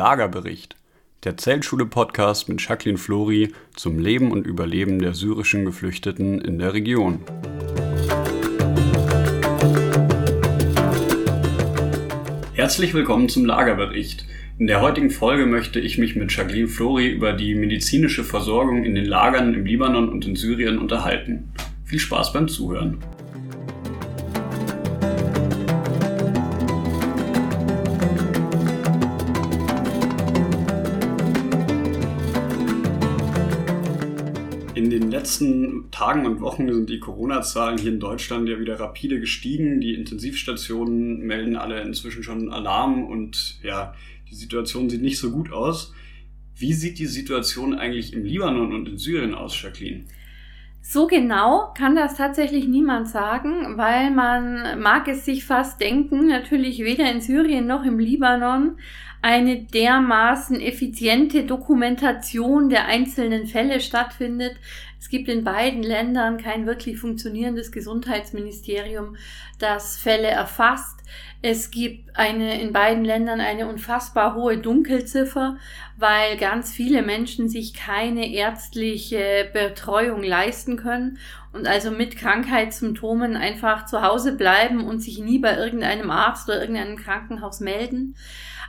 Lagerbericht, der Zeltschule-Podcast mit Jacqueline Flori zum Leben und Überleben der syrischen Geflüchteten in der Region. Herzlich willkommen zum Lagerbericht. In der heutigen Folge möchte ich mich mit Jacqueline Flori über die medizinische Versorgung in den Lagern im Libanon und in Syrien unterhalten. Viel Spaß beim Zuhören. Letzten Tagen und Wochen sind die Corona-Zahlen hier in Deutschland ja wieder rapide gestiegen. Die Intensivstationen melden alle inzwischen schon Alarm und ja, die Situation sieht nicht so gut aus. Wie sieht die Situation eigentlich im Libanon und in Syrien aus, Jacqueline? So genau kann das tatsächlich niemand sagen, weil man mag es sich fast denken, natürlich weder in Syrien noch im Libanon eine dermaßen effiziente Dokumentation der einzelnen Fälle stattfindet. Es gibt in beiden Ländern kein wirklich funktionierendes Gesundheitsministerium, das Fälle erfasst. Es gibt eine, in beiden Ländern eine unfassbar hohe Dunkelziffer, weil ganz viele Menschen sich keine ärztliche Betreuung leisten können und also mit Krankheitssymptomen einfach zu Hause bleiben und sich nie bei irgendeinem Arzt oder irgendeinem Krankenhaus melden.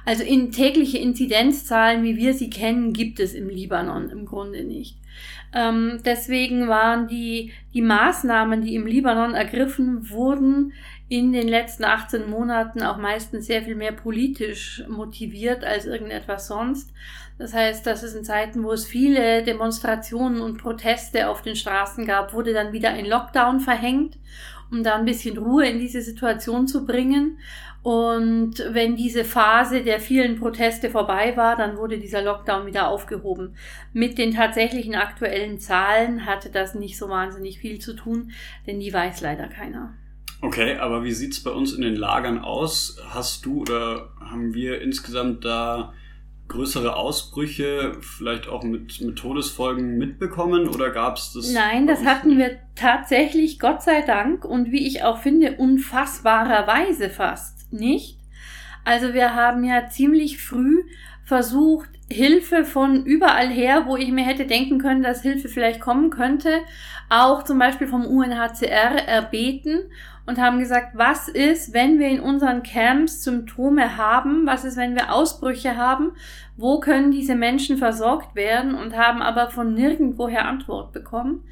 Also in tägliche Inzidenzzahlen, wie wir sie kennen, gibt es im Libanon im Grunde nicht. Ähm, deswegen waren die, die Maßnahmen, die im Libanon ergriffen wurden, in den letzten 18 Monaten auch meistens sehr viel mehr politisch motiviert als irgendetwas sonst. Das heißt, dass es in Zeiten, wo es viele Demonstrationen und Proteste auf den Straßen gab, wurde dann wieder ein Lockdown verhängt, um da ein bisschen Ruhe in diese Situation zu bringen. Und wenn diese Phase der vielen Proteste vorbei war, dann wurde dieser Lockdown wieder aufgehoben. Mit den tatsächlichen aktuellen Zahlen hatte das nicht so wahnsinnig viel zu tun, denn die weiß leider keiner. Okay, aber wie sieht's bei uns in den Lagern aus? Hast du oder haben wir insgesamt da größere Ausbrüche, vielleicht auch mit, mit Todesfolgen mitbekommen oder gab es das? Nein, das hatten wir tatsächlich, Gott sei Dank, und wie ich auch finde, unfassbarerweise fast nicht. Also wir haben ja ziemlich früh versucht, Hilfe von überall her, wo ich mir hätte denken können, dass Hilfe vielleicht kommen könnte, auch zum Beispiel vom UNHCR erbeten und haben gesagt, was ist, wenn wir in unseren Camps Symptome haben, was ist, wenn wir Ausbrüche haben, wo können diese Menschen versorgt werden? Und haben aber von nirgendwoher Antwort bekommen.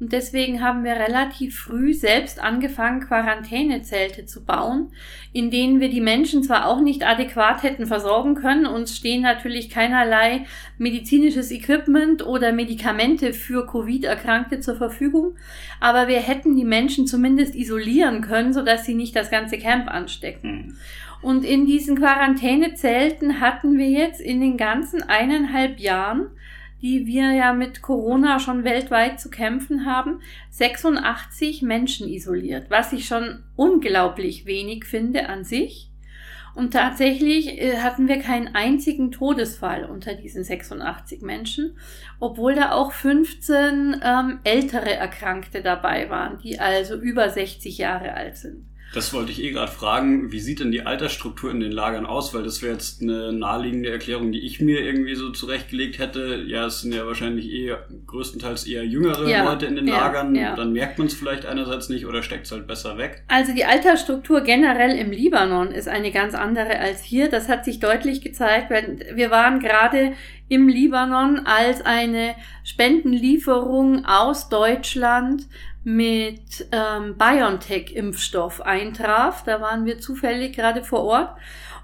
Und deswegen haben wir relativ früh selbst angefangen, Quarantänezelte zu bauen, in denen wir die Menschen zwar auch nicht adäquat hätten versorgen können, uns stehen natürlich keinerlei medizinisches Equipment oder Medikamente für Covid-Erkrankte zur Verfügung, aber wir hätten die Menschen zumindest isolieren können, sodass sie nicht das ganze Camp anstecken. Mhm. Und in diesen Quarantänezelten hatten wir jetzt in den ganzen eineinhalb Jahren die wir ja mit Corona schon weltweit zu kämpfen haben, 86 Menschen isoliert, was ich schon unglaublich wenig finde an sich. Und tatsächlich äh, hatten wir keinen einzigen Todesfall unter diesen 86 Menschen, obwohl da auch 15 ähm, ältere Erkrankte dabei waren, die also über 60 Jahre alt sind. Das wollte ich eh gerade fragen. Wie sieht denn die Altersstruktur in den Lagern aus? Weil das wäre jetzt eine naheliegende Erklärung, die ich mir irgendwie so zurechtgelegt hätte. Ja, es sind ja wahrscheinlich eher größtenteils eher jüngere ja, Leute in den ja, Lagern. Ja. Dann merkt man es vielleicht einerseits nicht oder steckt es halt besser weg. Also die Altersstruktur generell im Libanon ist eine ganz andere als hier. Das hat sich deutlich gezeigt. Wir waren gerade im Libanon als eine Spendenlieferung aus Deutschland mit ähm, BioNTech-Impfstoff eintraf. Da waren wir zufällig gerade vor Ort.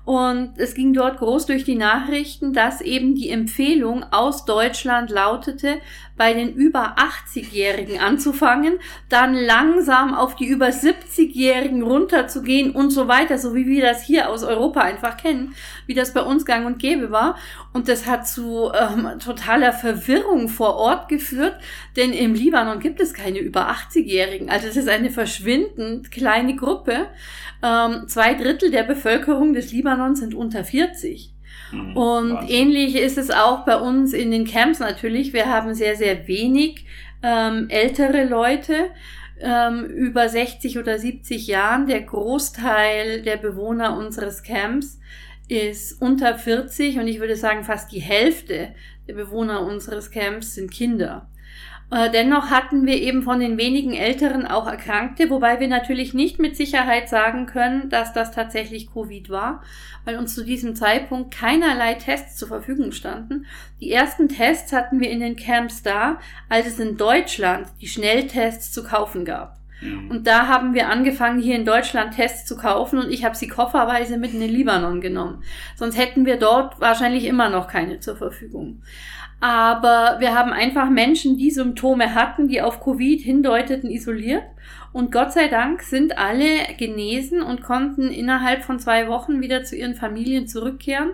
Und es ging dort groß durch die Nachrichten, dass eben die Empfehlung aus Deutschland lautete, bei den über 80-Jährigen anzufangen, dann langsam auf die über 70-Jährigen runterzugehen und so weiter, so wie wir das hier aus Europa einfach kennen, wie das bei uns gang und gäbe war. Und das hat zu ähm, totaler Verwirrung vor Ort geführt, denn im Libanon gibt es keine über 80-Jährigen. Also es ist eine verschwindend kleine Gruppe. Ähm, zwei Drittel der Bevölkerung des Libanon sind unter 40. Mhm. Und Wahnsinn. ähnlich ist es auch bei uns in den Camps natürlich. Wir haben sehr, sehr wenig ähm, ältere Leute ähm, über 60 oder 70 Jahren. Der Großteil der Bewohner unseres Camps ist unter 40 und ich würde sagen fast die Hälfte der Bewohner unseres Camps sind Kinder. Äh, dennoch hatten wir eben von den wenigen Älteren auch Erkrankte, wobei wir natürlich nicht mit Sicherheit sagen können, dass das tatsächlich Covid war, weil uns zu diesem Zeitpunkt keinerlei Tests zur Verfügung standen. Die ersten Tests hatten wir in den Camps da, als es in Deutschland die Schnelltests zu kaufen gab. Mhm. Und da haben wir angefangen, hier in Deutschland Tests zu kaufen und ich habe sie kofferweise mit in den Libanon genommen. Sonst hätten wir dort wahrscheinlich immer noch keine zur Verfügung. Aber wir haben einfach Menschen, die Symptome hatten, die auf Covid hindeuteten, isoliert. Und Gott sei Dank sind alle genesen und konnten innerhalb von zwei Wochen wieder zu ihren Familien zurückkehren,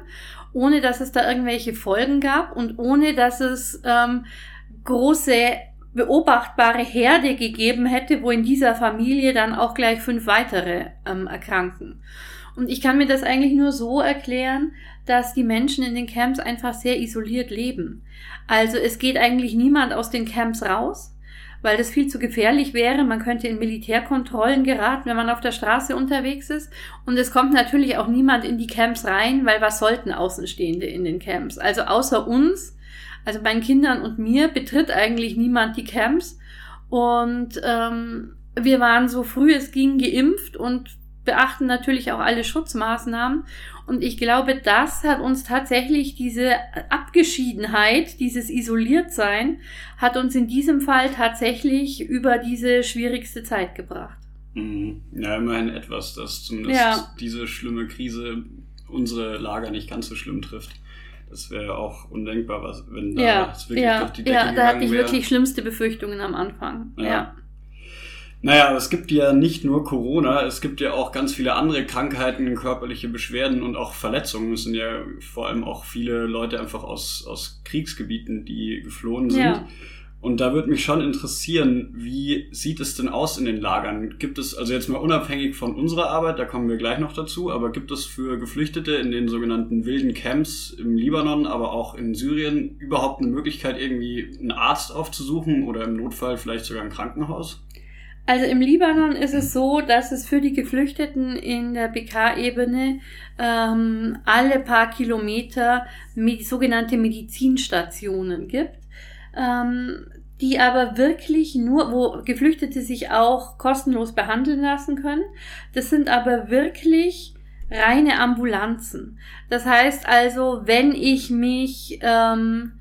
ohne dass es da irgendwelche Folgen gab und ohne dass es ähm, große beobachtbare Herde gegeben hätte, wo in dieser Familie dann auch gleich fünf weitere ähm, erkranken. Und ich kann mir das eigentlich nur so erklären, dass die Menschen in den Camps einfach sehr isoliert leben. Also es geht eigentlich niemand aus den Camps raus, weil das viel zu gefährlich wäre. Man könnte in Militärkontrollen geraten, wenn man auf der Straße unterwegs ist. Und es kommt natürlich auch niemand in die Camps rein, weil was sollten Außenstehende in den Camps? Also außer uns, also meinen Kindern und mir, betritt eigentlich niemand die Camps. Und ähm, wir waren so früh es ging geimpft und beachten natürlich auch alle Schutzmaßnahmen. Und ich glaube, das hat uns tatsächlich diese Abgeschiedenheit, dieses Isoliertsein, hat uns in diesem Fall tatsächlich über diese schwierigste Zeit gebracht. Mhm. Ja, immerhin etwas, dass zumindest ja. diese schlimme Krise unsere Lager nicht ganz so schlimm trifft. Das wäre auch undenkbar, was, wenn da ja, wirklich ja, durch die Decke Ja, da hatte ich wirklich schlimmste Befürchtungen am Anfang. ja. ja. Naja, es gibt ja nicht nur Corona, es gibt ja auch ganz viele andere Krankheiten, körperliche Beschwerden und auch Verletzungen. Es sind ja vor allem auch viele Leute einfach aus, aus Kriegsgebieten, die geflohen sind. Ja. Und da würde mich schon interessieren, wie sieht es denn aus in den Lagern? Gibt es, also jetzt mal unabhängig von unserer Arbeit, da kommen wir gleich noch dazu, aber gibt es für Geflüchtete in den sogenannten wilden Camps im Libanon, aber auch in Syrien überhaupt eine Möglichkeit, irgendwie einen Arzt aufzusuchen oder im Notfall vielleicht sogar ein Krankenhaus? Also im Libanon ist es so, dass es für die Geflüchteten in der BK-Ebene ähm, alle paar Kilometer sogenannte Medizinstationen gibt, ähm, die aber wirklich nur, wo Geflüchtete sich auch kostenlos behandeln lassen können. Das sind aber wirklich reine Ambulanzen. Das heißt also, wenn ich mich ähm,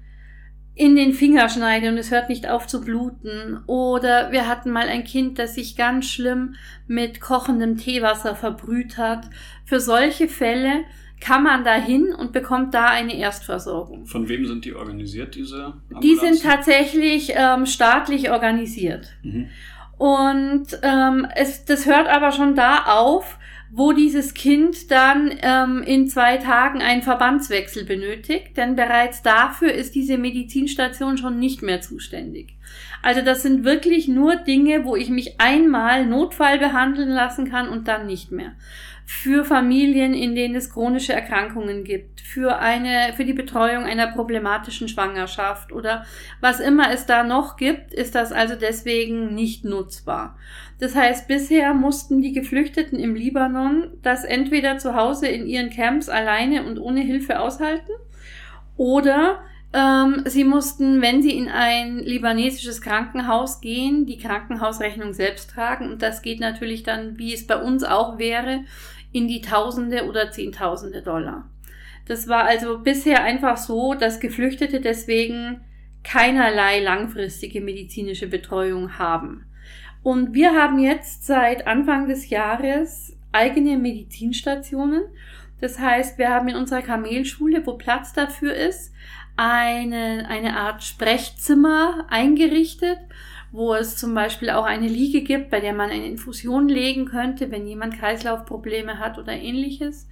in den Finger schneide und es hört nicht auf zu bluten. Oder wir hatten mal ein Kind, das sich ganz schlimm mit kochendem Teewasser verbrüht hat. Für solche Fälle kann man da hin und bekommt da eine Erstversorgung. Von wem sind die organisiert, diese Ambulanzen? Die sind tatsächlich ähm, staatlich organisiert. Mhm. Und ähm, es, das hört aber schon da auf, wo dieses Kind dann ähm, in zwei Tagen einen Verbandswechsel benötigt, denn bereits dafür ist diese Medizinstation schon nicht mehr zuständig. Also das sind wirklich nur Dinge, wo ich mich einmal Notfall behandeln lassen kann und dann nicht mehr für Familien, in denen es chronische Erkrankungen gibt, für eine, für die Betreuung einer problematischen Schwangerschaft oder was immer es da noch gibt, ist das also deswegen nicht nutzbar. Das heißt, bisher mussten die Geflüchteten im Libanon das entweder zu Hause in ihren Camps alleine und ohne Hilfe aushalten oder ähm, sie mussten, wenn sie in ein libanesisches Krankenhaus gehen, die Krankenhausrechnung selbst tragen. Und das geht natürlich dann, wie es bei uns auch wäre, in die Tausende oder Zehntausende Dollar. Das war also bisher einfach so, dass Geflüchtete deswegen keinerlei langfristige medizinische Betreuung haben. Und wir haben jetzt seit Anfang des Jahres eigene Medizinstationen. Das heißt, wir haben in unserer Kamelschule, wo Platz dafür ist, eine, eine Art Sprechzimmer eingerichtet, wo es zum Beispiel auch eine Liege gibt, bei der man eine Infusion legen könnte, wenn jemand Kreislaufprobleme hat oder ähnliches.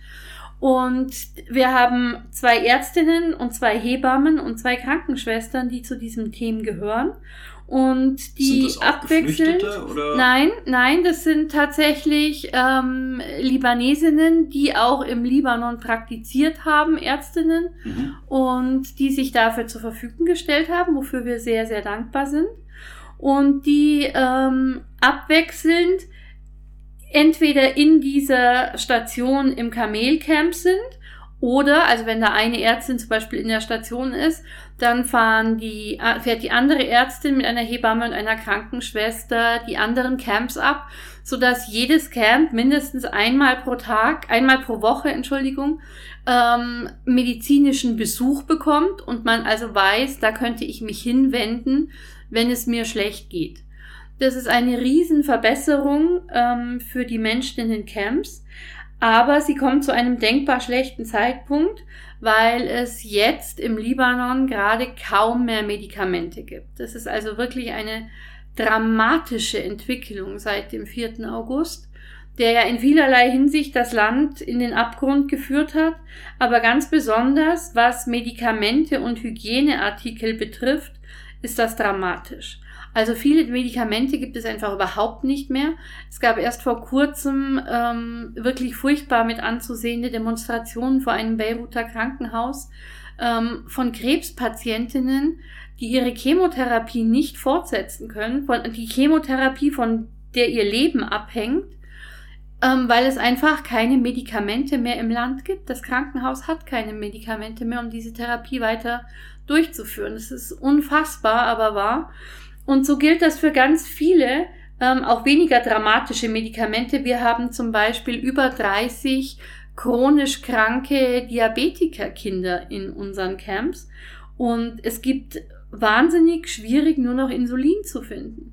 Und wir haben zwei Ärztinnen und zwei Hebammen und zwei Krankenschwestern, die zu diesem Team gehören. Und die abwechselnd. Nein, nein, das sind tatsächlich ähm, Libanesinnen, die auch im Libanon praktiziert haben, Ärztinnen, mhm. und die sich dafür zur Verfügung gestellt haben, wofür wir sehr, sehr dankbar sind und die ähm, abwechselnd entweder in dieser Station im Kamelcamp sind Oder, also wenn da eine Ärztin zum Beispiel in der Station ist, dann fahren die, fährt die andere Ärztin mit einer Hebamme und einer Krankenschwester die anderen Camps ab, sodass jedes Camp mindestens einmal pro Tag, einmal pro Woche, Entschuldigung, ähm, medizinischen Besuch bekommt und man also weiß, da könnte ich mich hinwenden, wenn es mir schlecht geht. Das ist eine Riesenverbesserung ähm, für die Menschen in den Camps. Aber sie kommt zu einem denkbar schlechten Zeitpunkt, weil es jetzt im Libanon gerade kaum mehr Medikamente gibt. Das ist also wirklich eine dramatische Entwicklung seit dem 4. August, der ja in vielerlei Hinsicht das Land in den Abgrund geführt hat, aber ganz besonders was Medikamente und Hygieneartikel betrifft, ist das dramatisch. Also viele Medikamente gibt es einfach überhaupt nicht mehr. Es gab erst vor kurzem ähm, wirklich furchtbar mit anzusehende Demonstrationen vor einem Beiruter Krankenhaus ähm, von Krebspatientinnen, die ihre Chemotherapie nicht fortsetzen können, von, die Chemotherapie, von der ihr Leben abhängt, ähm, weil es einfach keine Medikamente mehr im Land gibt. Das Krankenhaus hat keine Medikamente mehr, um diese Therapie weiter durchzuführen. Das ist unfassbar, aber wahr. Und so gilt das für ganz viele, ähm, auch weniger dramatische Medikamente. Wir haben zum Beispiel über 30 chronisch kranke Diabetikerkinder in unseren Camps. Und es gibt wahnsinnig schwierig, nur noch Insulin zu finden.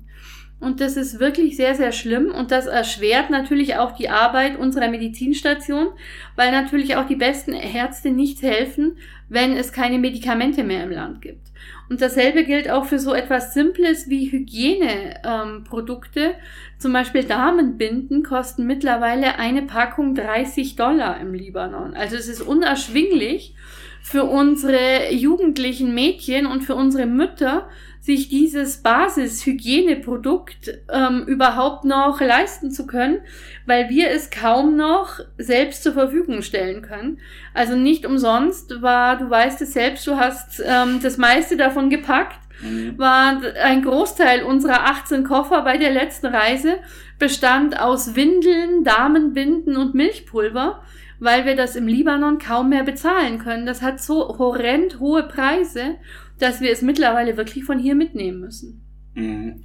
Und das ist wirklich sehr, sehr schlimm und das erschwert natürlich auch die Arbeit unserer Medizinstation, weil natürlich auch die besten Ärzte nichts helfen, wenn es keine Medikamente mehr im Land gibt. Und dasselbe gilt auch für so etwas Simples wie Hygieneprodukte. Ähm, Zum Beispiel Damenbinden kosten mittlerweile eine Packung 30 Dollar im Libanon. Also es ist unerschwinglich für unsere jugendlichen Mädchen und für unsere Mütter, sich dieses Basishygieneprodukt ähm, überhaupt noch leisten zu können, weil wir es kaum noch selbst zur Verfügung stellen können. Also nicht umsonst war, du weißt es selbst, du hast ähm, das meiste davon gepackt, mhm. war ein Großteil unserer 18 Koffer bei der letzten Reise bestand aus Windeln, Damenbinden und Milchpulver weil wir das im Libanon kaum mehr bezahlen können. Das hat so horrend hohe Preise dass wir es mittlerweile wirklich von hier mitnehmen müssen. Mhm.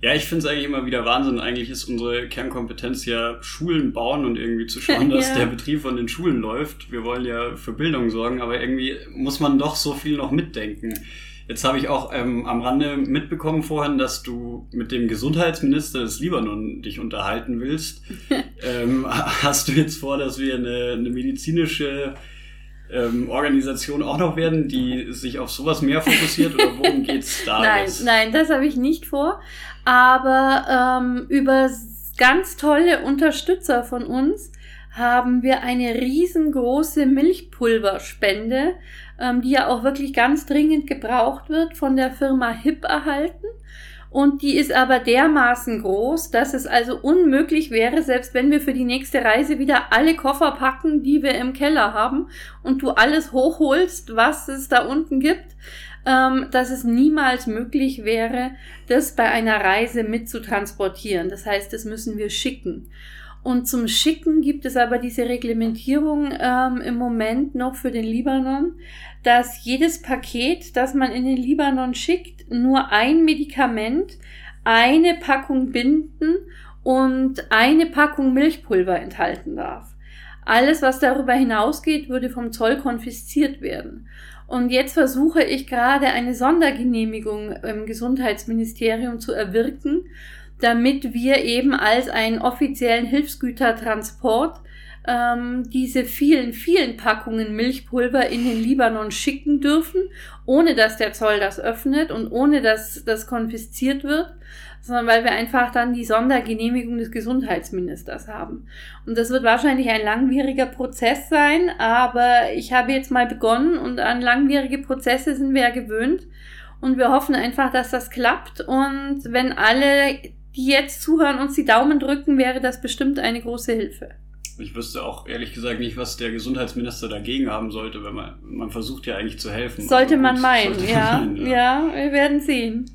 Ja, ich finde es eigentlich immer wieder Wahnsinn. Eigentlich ist unsere Kernkompetenz ja Schulen bauen und irgendwie zu schauen, dass ja. der Betrieb von den Schulen läuft. Wir wollen ja für Bildung sorgen, aber irgendwie muss man doch so viel noch mitdenken. Jetzt habe ich auch ähm, am Rande mitbekommen vorhin, dass du mit dem Gesundheitsminister des Libanon dich unterhalten willst. ähm, hast du jetzt vor, dass wir eine, eine medizinische ähm, Organisation auch noch werden, die sich auf sowas mehr fokussiert oder worum geht's da? nein, jetzt? nein, das habe ich nicht vor. Aber ähm, über ganz tolle Unterstützer von uns haben wir eine riesengroße Milchpulverspende, ähm, die ja auch wirklich ganz dringend gebraucht wird, von der Firma HIP erhalten und die ist aber dermaßen groß, dass es also unmöglich wäre, selbst wenn wir für die nächste Reise wieder alle Koffer packen, die wir im Keller haben und du alles hochholst, was es da unten gibt, ähm, dass es niemals möglich wäre, das bei einer Reise mitzutransportieren. Das heißt, das müssen wir schicken. Und zum Schicken gibt es aber diese Reglementierung ähm, im Moment noch für den Libanon, dass jedes Paket, das man in den Libanon schickt, nur ein Medikament, eine Packung Binden und eine Packung Milchpulver enthalten darf. Alles, was darüber hinausgeht, würde vom Zoll konfisziert werden. Und jetzt versuche ich gerade eine Sondergenehmigung im Gesundheitsministerium zu erwirken, damit wir eben als einen offiziellen Hilfsgütertransport ähm, diese vielen, vielen Packungen Milchpulver in den Libanon schicken dürfen, ohne dass der Zoll das öffnet und ohne dass das konfisziert wird, sondern weil wir einfach dann die Sondergenehmigung des Gesundheitsministers haben. Und das wird wahrscheinlich ein langwieriger Prozess sein, aber ich habe jetzt mal begonnen und an langwierige Prozesse sind wir ja gewöhnt. Und wir hoffen einfach, dass das klappt. Und wenn alle die jetzt zuhören, uns die Daumen drücken, wäre das bestimmt eine große Hilfe. Ich wüsste auch ehrlich gesagt nicht, was der Gesundheitsminister dagegen haben sollte, wenn man, man versucht ja eigentlich zu helfen. Sollte man meinen, sollte ja. Man meinen, ja. Ja, wir werden sehen.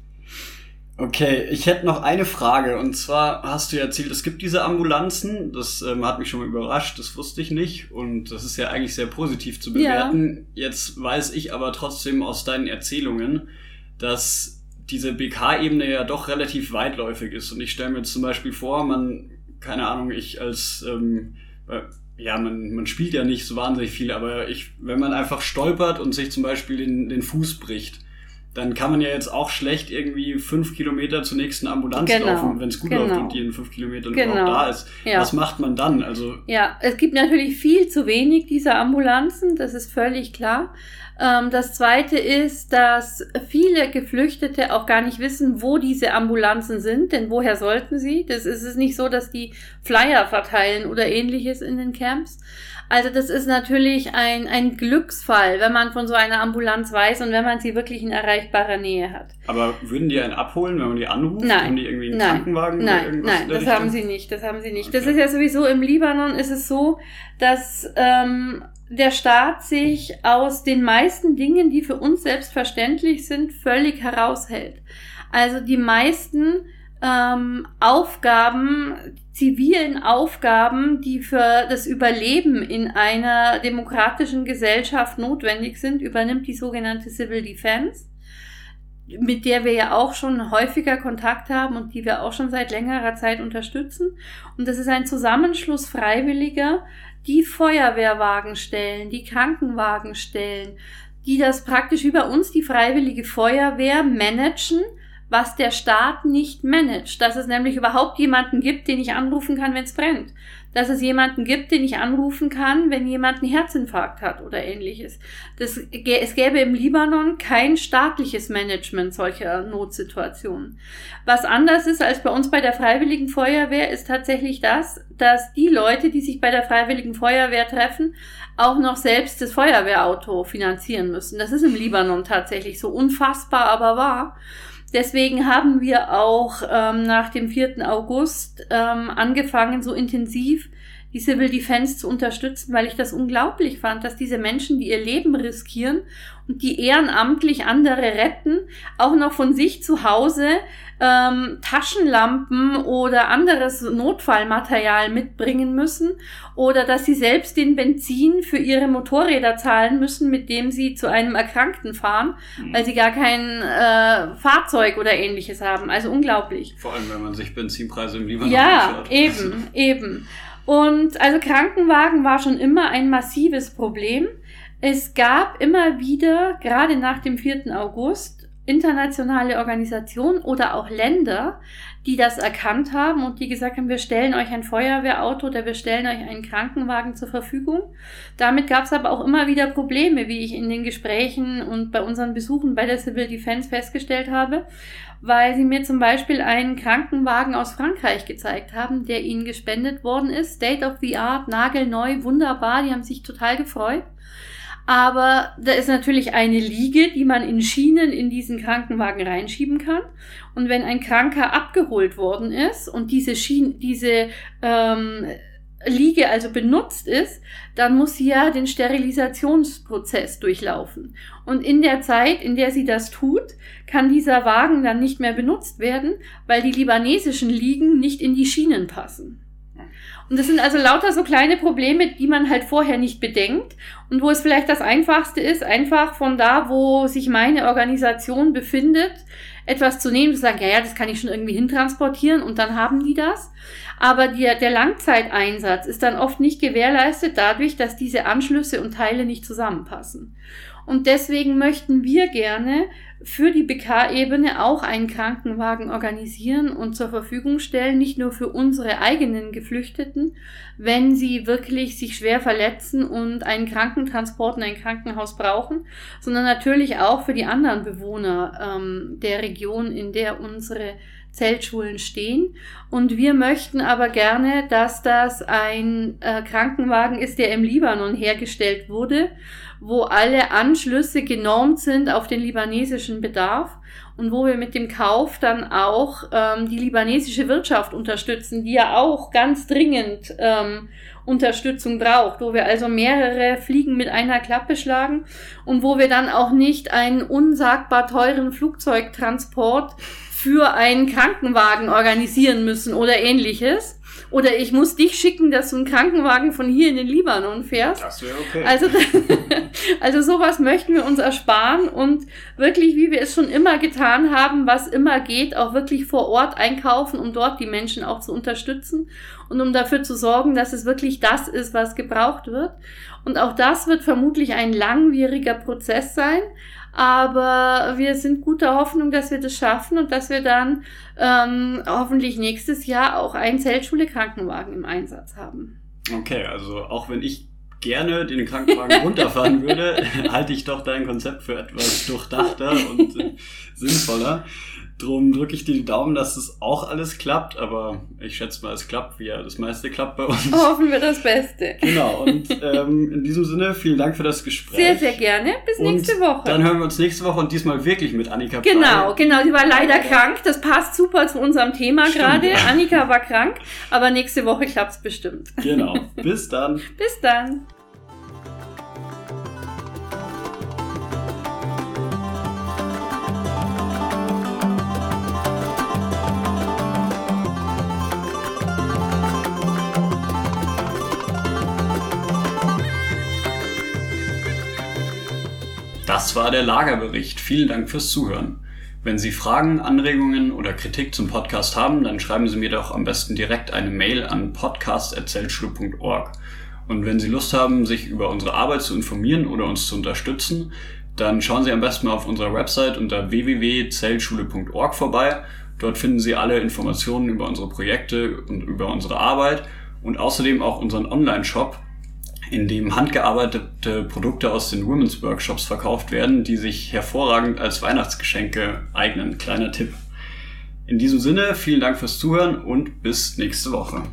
Okay, ich hätte noch eine Frage. Und zwar hast du ja erzählt, es gibt diese Ambulanzen. Das ähm, hat mich schon mal überrascht, das wusste ich nicht. Und das ist ja eigentlich sehr positiv zu bewerten. Ja. Jetzt weiß ich aber trotzdem aus deinen Erzählungen, dass diese BK-Ebene ja doch relativ weitläufig ist. Und ich stelle mir jetzt zum Beispiel vor, man, keine Ahnung, ich als, ähm, äh, ja, man, man spielt ja nicht so wahnsinnig viel, aber ich, wenn man einfach stolpert und sich zum Beispiel den, den Fuß bricht, dann kann man ja jetzt auch schlecht irgendwie fünf Kilometer zur nächsten Ambulanz genau. laufen, wenn es gut genau. läuft und die in fünf Kilometern genau. überhaupt da ist. Ja. Was macht man dann? Also ja, es gibt natürlich viel zu wenig dieser Ambulanzen, das ist völlig klar. Ähm, das zweite ist, dass viele Geflüchtete auch gar nicht wissen, wo diese Ambulanzen sind, denn woher sollten sie? Das ist es nicht so, dass die Flyer verteilen oder ähnliches in den Camps. Also das ist natürlich ein, ein Glücksfall, wenn man von so einer Ambulanz weiß und wenn man sie wirklich in erreichbarer Nähe hat. Aber würden die einen abholen, wenn man die anruft? Nein. Haben die irgendwie einen nein. Krankenwagen? Nein, nein, das haben sie nicht. Das haben sie nicht. Okay. Das ist ja sowieso im Libanon ist es so, dass ähm, der Staat sich aus den meisten Dingen, die für uns selbstverständlich sind, völlig heraushält. Also die meisten ähm, Aufgaben, zivilen Aufgaben, die für das Überleben in einer demokratischen Gesellschaft notwendig sind, übernimmt die sogenannte Civil Defense, mit der wir ja auch schon häufiger Kontakt haben und die wir auch schon seit längerer Zeit unterstützen. Und das ist ein Zusammenschluss Freiwilliger, die Feuerwehrwagen stellen, die Krankenwagen stellen, die das praktisch über uns, die Freiwillige Feuerwehr, managen was der Staat nicht managt. Dass es nämlich überhaupt jemanden gibt, den ich anrufen kann, wenn es brennt. Dass es jemanden gibt, den ich anrufen kann, wenn jemand einen Herzinfarkt hat oder ähnliches. Das, es gäbe im Libanon kein staatliches Management solcher Notsituationen. Was anders ist als bei uns bei der Freiwilligen Feuerwehr, ist tatsächlich das, dass die Leute, die sich bei der Freiwilligen Feuerwehr treffen, auch noch selbst das Feuerwehrauto finanzieren müssen. Das ist im Libanon tatsächlich so unfassbar, aber wahr. Deswegen haben wir auch ähm, nach dem 4. August ähm, angefangen, so intensiv die Civil Defense zu unterstützen, weil ich das unglaublich fand, dass diese Menschen, die ihr Leben riskieren und die ehrenamtlich andere retten, auch noch von sich zu Hause ähm, Taschenlampen oder anderes Notfallmaterial mitbringen müssen oder dass sie selbst den Benzin für ihre Motorräder zahlen müssen, mit dem sie zu einem Erkrankten fahren, mhm. weil sie gar kein äh, Fahrzeug oder ähnliches haben. Also unglaublich. Vor allem, wenn man sich Benzinpreise im Libanon Ja, anschaut. eben, eben. Und also Krankenwagen war schon immer ein massives Problem. Es gab immer wieder, gerade nach dem 4. August, internationale Organisationen oder auch Länder, die das erkannt haben und die gesagt haben, wir stellen euch ein Feuerwehrauto oder wir stellen euch einen Krankenwagen zur Verfügung. Damit gab es aber auch immer wieder Probleme, wie ich in den Gesprächen und bei unseren Besuchen bei der Civil Defense festgestellt habe weil sie mir zum Beispiel einen Krankenwagen aus Frankreich gezeigt haben, der ihnen gespendet worden ist. State of the Art, nagelneu, wunderbar, die haben sich total gefreut. Aber da ist natürlich eine Liege, die man in Schienen in diesen Krankenwagen reinschieben kann. Und wenn ein Kranker abgeholt worden ist und diese Schienen, diese ähm, Liege also benutzt ist, dann muss sie ja den Sterilisationsprozess durchlaufen. Und in der Zeit, in der sie das tut, kann dieser Wagen dann nicht mehr benutzt werden, weil die libanesischen Liegen nicht in die Schienen passen. Und das sind also lauter so kleine Probleme, die man halt vorher nicht bedenkt und wo es vielleicht das Einfachste ist, einfach von da, wo sich meine Organisation befindet, etwas zu nehmen, zu sagen, ja, ja, das kann ich schon irgendwie hintransportieren und dann haben die das. Aber die, der Langzeiteinsatz ist dann oft nicht gewährleistet dadurch, dass diese Anschlüsse und Teile nicht zusammenpassen. Und deswegen möchten wir gerne für die BK-Ebene auch einen Krankenwagen organisieren und zur Verfügung stellen, nicht nur für unsere eigenen Geflüchteten, wenn sie wirklich sich schwer verletzen und einen Krankentransport in ein Krankenhaus brauchen, sondern natürlich auch für die anderen Bewohner ähm, der Region, in der unsere Zeltschulen stehen. Und wir möchten aber gerne, dass das ein äh, Krankenwagen ist, der im Libanon hergestellt wurde wo alle Anschlüsse genormt sind auf den libanesischen Bedarf und wo wir mit dem Kauf dann auch ähm, die libanesische Wirtschaft unterstützen, die ja auch ganz dringend ähm, Unterstützung braucht, wo wir also mehrere Fliegen mit einer Klappe schlagen und wo wir dann auch nicht einen unsagbar teuren Flugzeugtransport für einen Krankenwagen organisieren müssen oder ähnliches. Oder ich muss dich schicken, dass du einen Krankenwagen von hier in den Libanon fährst. Das wäre okay. Also, also sowas möchten wir uns ersparen und wirklich, wie wir es schon immer getan haben, was immer geht, auch wirklich vor Ort einkaufen, um dort die Menschen auch zu unterstützen und um dafür zu sorgen, dass es wirklich das ist, was gebraucht wird. Und auch das wird vermutlich ein langwieriger Prozess sein. Aber wir sind guter Hoffnung, dass wir das schaffen und dass wir dann ähm, hoffentlich nächstes Jahr auch einen Zeltschule-Krankenwagen im Einsatz haben. Okay, also auch wenn ich gerne den Krankenwagen runterfahren würde, halte ich doch dein Konzept für etwas durchdachter und sinnvoller. Drum drücke ich dir die Daumen, dass das auch alles klappt, aber ich schätze mal, es klappt, wie ja das meiste klappt bei uns. Hoffen wir das Beste. Genau, und ähm, in diesem Sinne, vielen Dank für das Gespräch. Sehr, sehr gerne. Bis und nächste Woche. Dann hören wir uns nächste Woche und diesmal wirklich mit Annika Genau, Pfeil. genau. Sie war leider krank. Das passt super zu unserem Thema Stimmt, gerade. ja. Annika war krank, aber nächste Woche klappt's bestimmt. Genau, bis dann. Bis dann. Das war der Lagerbericht. Vielen Dank fürs Zuhören. Wenn Sie Fragen, Anregungen oder Kritik zum Podcast haben, dann schreiben Sie mir doch am besten direkt eine Mail an podcast.zeltschule.org. Und wenn Sie Lust haben, sich über unsere Arbeit zu informieren oder uns zu unterstützen, dann schauen Sie am besten mal auf unserer Website unter www.zeltschule.org vorbei. Dort finden Sie alle Informationen über unsere Projekte und über unsere Arbeit und außerdem auch unseren Online-Shop, in dem handgearbeitete Produkte aus den Women's Workshops verkauft werden, die sich hervorragend als Weihnachtsgeschenke eignen. Kleiner Tipp. In diesem Sinne, vielen Dank fürs Zuhören und bis nächste Woche.